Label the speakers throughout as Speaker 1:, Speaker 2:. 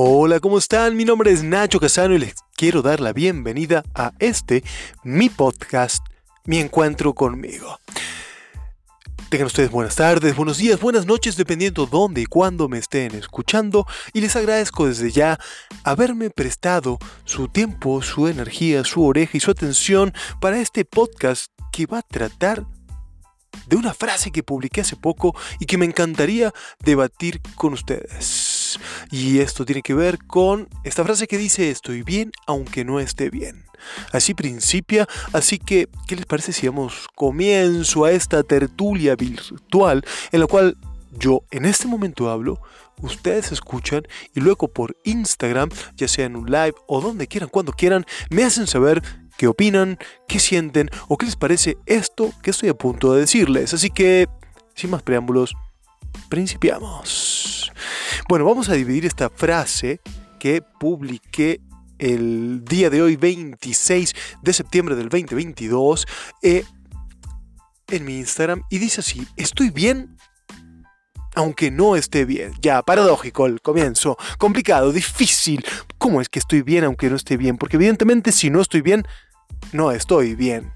Speaker 1: Hola, ¿cómo están? Mi nombre es Nacho Casano y les quiero dar la bienvenida a este, mi podcast, mi encuentro conmigo. Tengan ustedes buenas tardes, buenos días, buenas noches, dependiendo dónde y cuándo me estén escuchando. Y les agradezco desde ya haberme prestado su tiempo, su energía, su oreja y su atención para este podcast que va a tratar de una frase que publiqué hace poco y que me encantaría debatir con ustedes. Y esto tiene que ver con esta frase que dice estoy bien aunque no esté bien. Así principia, así que, ¿qué les parece si damos comienzo a esta tertulia virtual en la cual yo en este momento hablo, ustedes escuchan y luego por Instagram, ya sea en un live o donde quieran, cuando quieran, me hacen saber qué opinan, qué sienten o qué les parece esto que estoy a punto de decirles. Así que, sin más preámbulos, principiamos. Bueno, vamos a dividir esta frase que publiqué el día de hoy, 26 de septiembre del 2022, eh, en mi Instagram y dice así, estoy bien aunque no esté bien. Ya, paradójico el comienzo, complicado, difícil. ¿Cómo es que estoy bien aunque no esté bien? Porque evidentemente si no estoy bien, no estoy bien.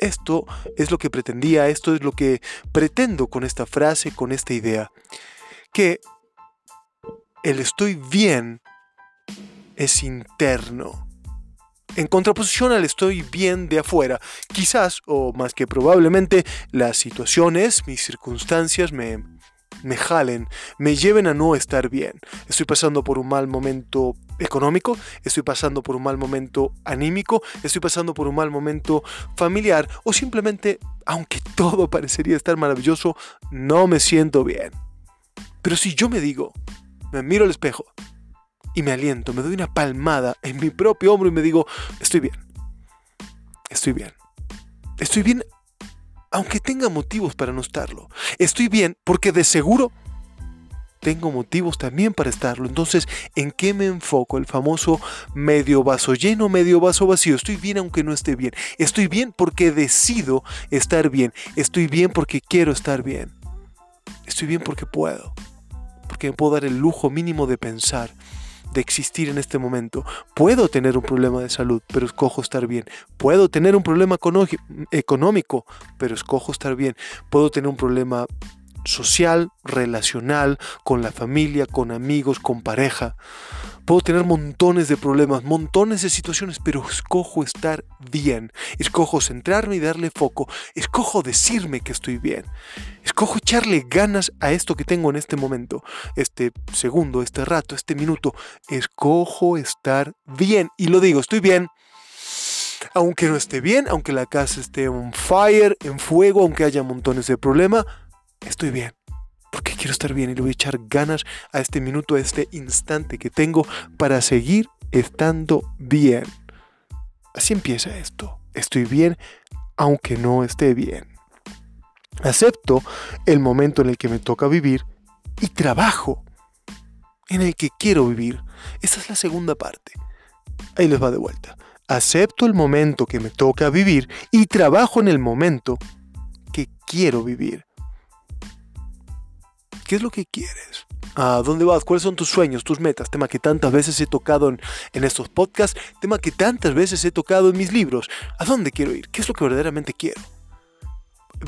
Speaker 1: Esto es lo que pretendía, esto es lo que pretendo con esta frase, con esta idea. Que el estoy bien es interno. En contraposición al estoy bien de afuera. Quizás, o más que probablemente, las situaciones, mis circunstancias me, me jalen, me lleven a no estar bien. Estoy pasando por un mal momento económico, estoy pasando por un mal momento anímico, estoy pasando por un mal momento familiar o simplemente, aunque todo parecería estar maravilloso, no me siento bien. Pero si yo me digo, me miro al espejo y me aliento, me doy una palmada en mi propio hombro y me digo, estoy bien, estoy bien, estoy bien aunque tenga motivos para no estarlo. Estoy bien porque de seguro tengo motivos también para estarlo. Entonces, ¿en qué me enfoco? El famoso medio vaso lleno, medio vaso vacío. Estoy bien aunque no esté bien. Estoy bien porque decido estar bien. Estoy bien porque quiero estar bien. Estoy bien porque puedo. Porque me puedo dar el lujo mínimo de pensar de existir en este momento. Puedo tener un problema de salud, pero escojo estar bien. Puedo tener un problema económico, pero escojo estar bien. Puedo tener un problema social, relacional, con la familia, con amigos, con pareja. Puedo tener montones de problemas, montones de situaciones, pero escojo estar bien. Escojo centrarme y darle foco. Escojo decirme que estoy bien. Escojo echarle ganas a esto que tengo en este momento, este segundo, este rato, este minuto. Escojo estar bien. Y lo digo, estoy bien aunque no esté bien, aunque la casa esté on fire, en fuego, aunque haya montones de problemas, estoy bien. Porque quiero estar bien y le voy a echar ganas a este minuto, a este instante que tengo para seguir estando bien. Así empieza esto. Estoy bien aunque no esté bien. Acepto el momento en el que me toca vivir y trabajo en el que quiero vivir. Esta es la segunda parte. Ahí les va de vuelta. Acepto el momento que me toca vivir y trabajo en el momento que quiero vivir. ¿Qué es lo que quieres? ¿A dónde vas? ¿Cuáles son tus sueños, tus metas? Tema que tantas veces he tocado en, estos podcasts, tema que tantas veces he tocado en mis libros. ¿A dónde quiero ir? ¿Qué es lo que verdaderamente quiero?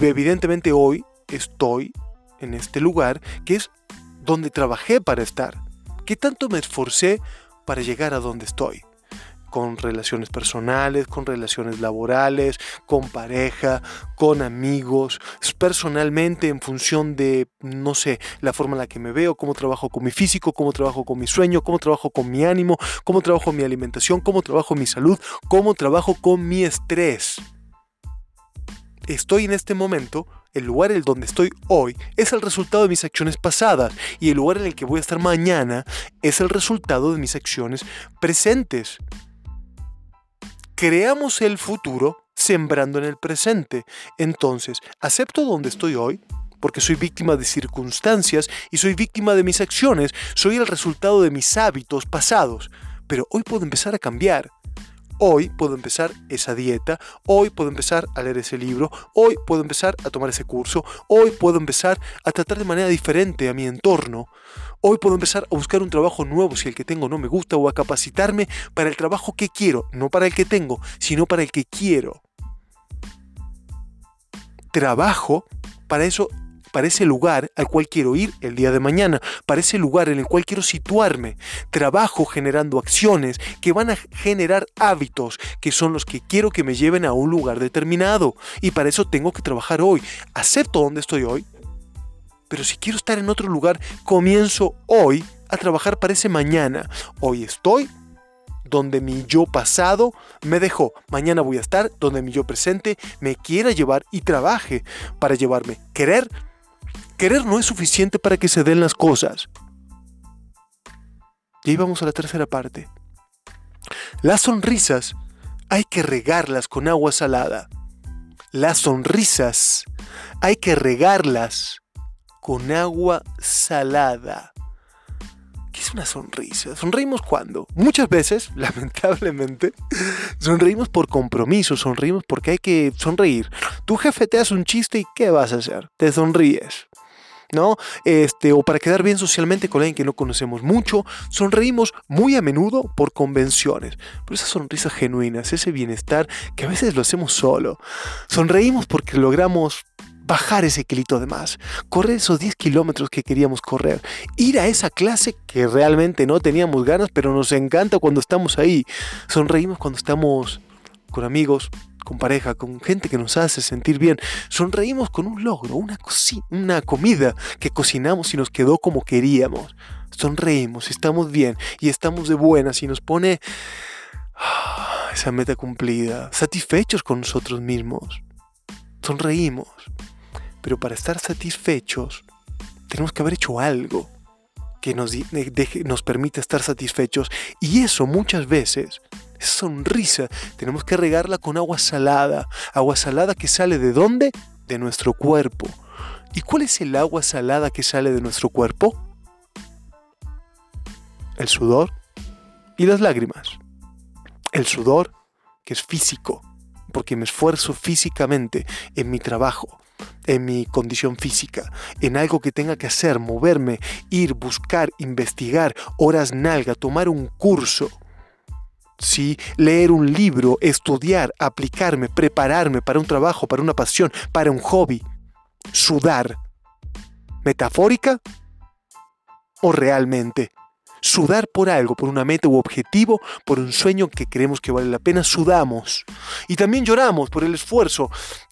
Speaker 1: Evidentemente hoy estoy en este lugar que es donde trabajé para estar. ¿Qué tanto me esforcé para llegar a donde estoy? Con relaciones personales, con relaciones laborales, con pareja, con amigos, personalmente en función de, no sé, la forma en la que me veo, cómo trabajo con mi físico, cómo trabajo con mi sueño, cómo trabajo con mi ánimo, cómo trabajo mi alimentación, cómo trabajo mi salud, cómo trabajo con mi estrés. Estoy en este momento el lugar en donde estoy hoy es el resultado de mis acciones pasadas y el lugar en el que voy a estar mañana es el resultado de mis acciones presentes creamos el futuro sembrando en el presente. Entonces, acepto donde estoy hoy, porque soy víctima de circunstancias y soy víctima de mis acciones, soy el resultado de mis hábitos pasados, pero hoy puedo empezar a cambiar. Hoy puedo empezar esa dieta, hoy puedo empezar a leer ese libro, hoy puedo empezar a tomar ese curso, hoy puedo empezar a tratar de manera diferente a mi entorno, hoy puedo empezar a buscar un trabajo nuevo si el que tengo no me gusta o a capacitarme para el trabajo que quiero, no para el que tengo, sino para el que quiero. Trabajo para eso para ese lugar al cual quiero ir el día de mañana, para ese lugar en el cual quiero situarme. Trabajo generando acciones que van a generar hábitos que son los que quiero que me lleven a un lugar determinado. Y para eso tengo que trabajar hoy. Acepto donde estoy hoy, pero si quiero estar en otro lugar, comienzo hoy a trabajar para ese mañana. Hoy estoy donde mi yo pasado me dejó. Mañana voy a estar donde mi yo presente me quiera llevar y trabaje para llevarme. Querer Querer no es suficiente para que se den las cosas. Y ahí vamos a la tercera parte. Las sonrisas hay que regarlas con agua salada. Las sonrisas hay que regarlas con agua salada. ¿Qué es una sonrisa? ¿Sonreímos cuando? Muchas veces, lamentablemente, sonreímos por compromiso, sonreímos porque hay que sonreír. Tu jefe te hace un chiste y ¿qué vas a hacer? Te sonríes. ¿No? Este, o para quedar bien socialmente con alguien que no conocemos mucho. Sonreímos muy a menudo por convenciones, pero esas sonrisas genuinas, ese bienestar que a veces lo hacemos solo. Sonreímos porque logramos bajar ese kilito de más, correr esos 10 kilómetros que queríamos correr, ir a esa clase que realmente no teníamos ganas, pero nos encanta cuando estamos ahí. Sonreímos cuando estamos con amigos, con pareja, con gente que nos hace sentir bien. Sonreímos con un logro, una, una comida que cocinamos y nos quedó como queríamos. Sonreímos, estamos bien y estamos de buenas y nos pone ah, esa meta cumplida, satisfechos con nosotros mismos. Sonreímos. Pero para estar satisfechos, tenemos que haber hecho algo que nos, nos permita estar satisfechos. Y eso muchas veces sonrisa tenemos que regarla con agua salada. Agua salada que sale de dónde? De nuestro cuerpo. ¿Y cuál es el agua salada que sale de nuestro cuerpo? El sudor y las lágrimas. El sudor, que es físico, porque me esfuerzo físicamente en mi trabajo, en mi condición física, en algo que tenga que hacer, moverme, ir, buscar, investigar, horas nalga, tomar un curso ¿sí? leer un libro, estudiar, aplicarme, prepararme para un trabajo, para una pasión, para un hobby, sudar. ¿Metafórica o realmente? Sudar por algo, por una meta u objetivo, por un sueño que creemos que vale la pena, sudamos. Y también lloramos por el esfuerzo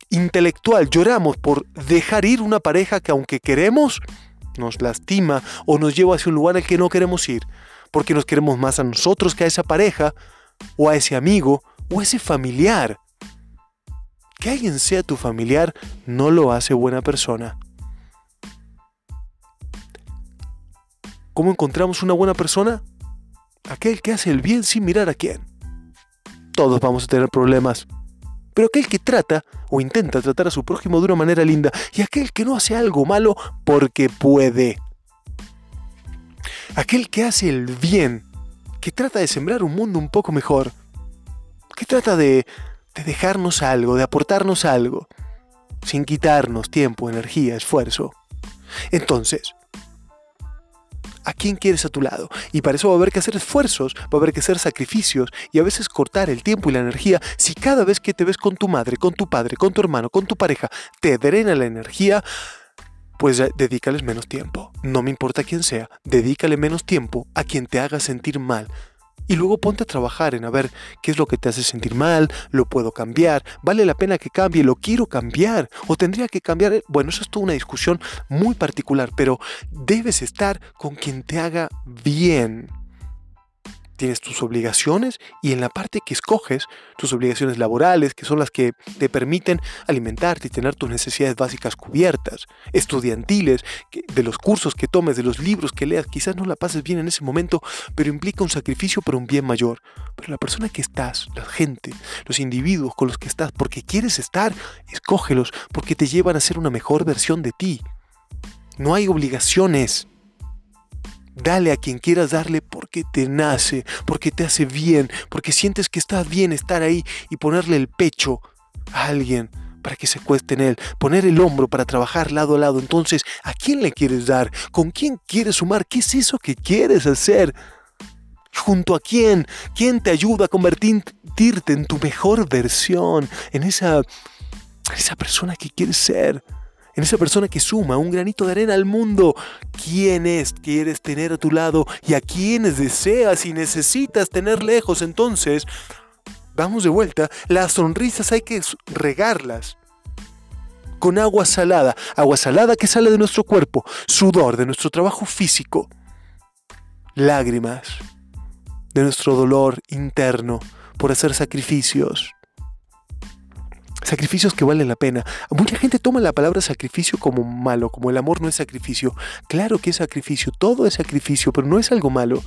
Speaker 1: intelectual, lloramos por dejar ir una pareja que aunque queremos, nos lastima o nos lleva hacia un lugar al que no queremos ir, porque nos queremos más a nosotros que a esa pareja, o a ese amigo o a ese familiar. Que alguien sea tu familiar no lo hace buena persona. ¿Cómo encontramos una buena persona? Aquel que hace el bien sin mirar a quién. Todos vamos a tener problemas. Pero aquel que trata o intenta tratar a su prójimo de una manera linda y aquel que no hace algo malo porque puede. Aquel que hace el bien que trata de sembrar un mundo un poco mejor, que trata de, de dejarnos algo, de aportarnos algo, sin quitarnos tiempo, energía, esfuerzo. Entonces, ¿a quién quieres a tu lado? Y para eso va a haber que hacer esfuerzos, va a haber que hacer sacrificios y a veces cortar el tiempo y la energía. Si cada vez que te ves con tu madre, con tu padre, con tu hermano, con tu pareja, te drena la energía, pues dedícales menos tiempo. No me importa quién sea, dedícale menos tiempo a quien te haga sentir mal. Y luego ponte a trabajar en a ver qué es lo que te hace sentir mal, lo puedo cambiar, vale la pena que cambie, lo quiero cambiar, o tendría que cambiar. Bueno, eso es toda una discusión muy particular, pero debes estar con quien te haga bien tienes tus obligaciones y en la parte que escoges, tus obligaciones laborales, que son las que te permiten alimentarte y tener tus necesidades básicas cubiertas, estudiantiles, de los cursos que tomes, de los libros que leas, quizás no la pases bien en ese momento, pero implica un sacrificio por un bien mayor. Pero la persona que estás, la gente, los individuos con los que estás, porque quieres estar, escógelos, porque te llevan a ser una mejor versión de ti. No hay obligaciones Dale a quien quieras darle porque te nace, porque te hace bien, porque sientes que está bien estar ahí y ponerle el pecho a alguien para que se cueste en él, poner el hombro para trabajar lado a lado. Entonces, ¿a quién le quieres dar? ¿Con quién quieres sumar? ¿Qué es eso que quieres hacer? ¿Junto a quién? ¿Quién te ayuda a convertirte en tu mejor versión? En esa, esa persona que quieres ser en esa persona que suma un granito de arena al mundo. ¿Quién es quieres tener a tu lado y a quiénes deseas y necesitas tener lejos? Entonces, vamos de vuelta, las sonrisas hay que regarlas con agua salada, agua salada que sale de nuestro cuerpo, sudor de nuestro trabajo físico, lágrimas de nuestro dolor interno por hacer sacrificios Sacrificios que valen la pena. Mucha gente toma la palabra sacrificio como malo, como el amor no es sacrificio. Claro que es sacrificio, todo es sacrificio, pero no es algo malo.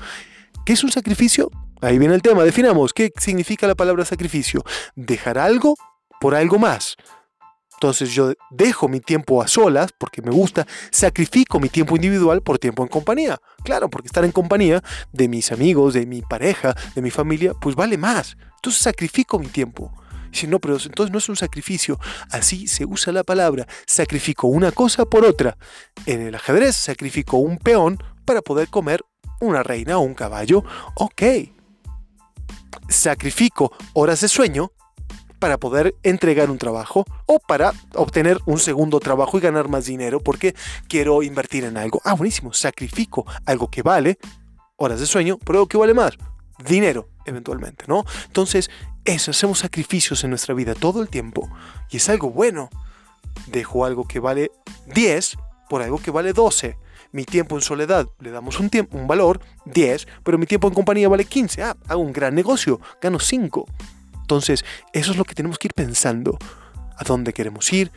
Speaker 1: ¿Qué es un sacrificio? Ahí viene el tema, definamos qué significa la palabra sacrificio. Dejar algo por algo más. Entonces yo dejo mi tiempo a solas porque me gusta, sacrifico mi tiempo individual por tiempo en compañía. Claro, porque estar en compañía de mis amigos, de mi pareja, de mi familia, pues vale más. Entonces sacrifico mi tiempo. Dice, no, pero entonces no es un sacrificio. Así se usa la palabra. Sacrifico una cosa por otra. En el ajedrez sacrifico un peón para poder comer una reina o un caballo. Ok. Sacrifico horas de sueño para poder entregar un trabajo o para obtener un segundo trabajo y ganar más dinero porque quiero invertir en algo. Ah, buenísimo. Sacrifico algo que vale horas de sueño, pero algo que vale más dinero eventualmente, ¿no? Entonces, eso, hacemos sacrificios en nuestra vida todo el tiempo y es algo bueno. Dejo algo que vale 10 por algo que vale 12. Mi tiempo en soledad le damos un, tiempo, un valor 10, pero mi tiempo en compañía vale 15. Ah, hago un gran negocio, gano 5. Entonces, eso es lo que tenemos que ir pensando. ¿A dónde queremos ir?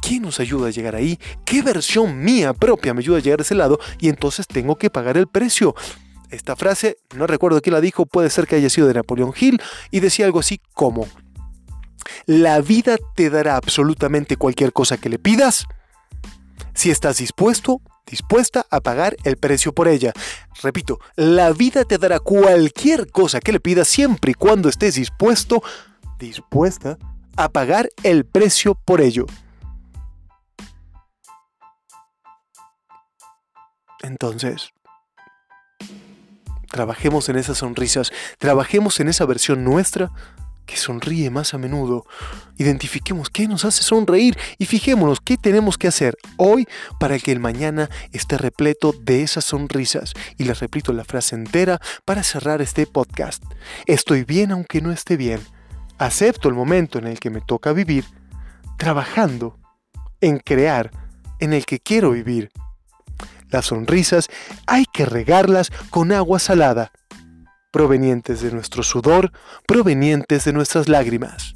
Speaker 1: ¿Quién nos ayuda a llegar ahí? ¿Qué versión mía propia me ayuda a llegar a ese lado? Y entonces tengo que pagar el precio. Esta frase, no recuerdo quién la dijo, puede ser que haya sido de Napoleón Hill, y decía algo así como, la vida te dará absolutamente cualquier cosa que le pidas si estás dispuesto, dispuesta a pagar el precio por ella. Repito, la vida te dará cualquier cosa que le pidas siempre y cuando estés dispuesto, dispuesta a pagar el precio por ello. Entonces, Trabajemos en esas sonrisas, trabajemos en esa versión nuestra que sonríe más a menudo. Identifiquemos qué nos hace sonreír y fijémonos qué tenemos que hacer hoy para que el mañana esté repleto de esas sonrisas. Y les repito la frase entera para cerrar este podcast. Estoy bien aunque no esté bien. Acepto el momento en el que me toca vivir, trabajando en crear en el que quiero vivir. Las sonrisas hay que regarlas con agua salada, provenientes de nuestro sudor, provenientes de nuestras lágrimas.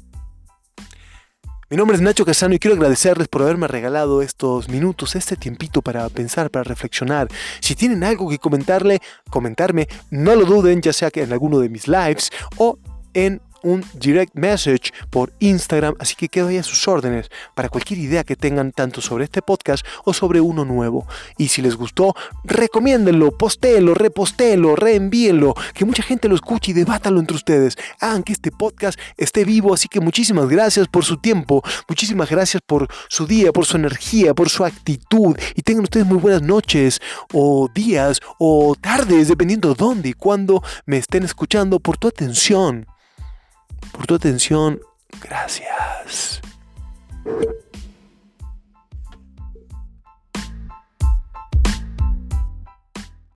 Speaker 1: Mi nombre es Nacho Casano y quiero agradecerles por haberme regalado estos minutos, este tiempito para pensar, para reflexionar. Si tienen algo que comentarle, comentarme, no lo duden, ya sea que en alguno de mis lives o en un direct message por Instagram, así que quedo ahí a sus órdenes para cualquier idea que tengan tanto sobre este podcast o sobre uno nuevo. Y si les gustó, recomiéndenlo, postéenlo, repostéenlo, reenvíenlo, que mucha gente lo escuche y debátalo entre ustedes. Hagan que este podcast esté vivo, así que muchísimas gracias por su tiempo, muchísimas gracias por su día, por su energía, por su actitud y tengan ustedes muy buenas noches o días o tardes, dependiendo dónde y cuándo me estén escuchando, por tu atención por tu atención. Gracias.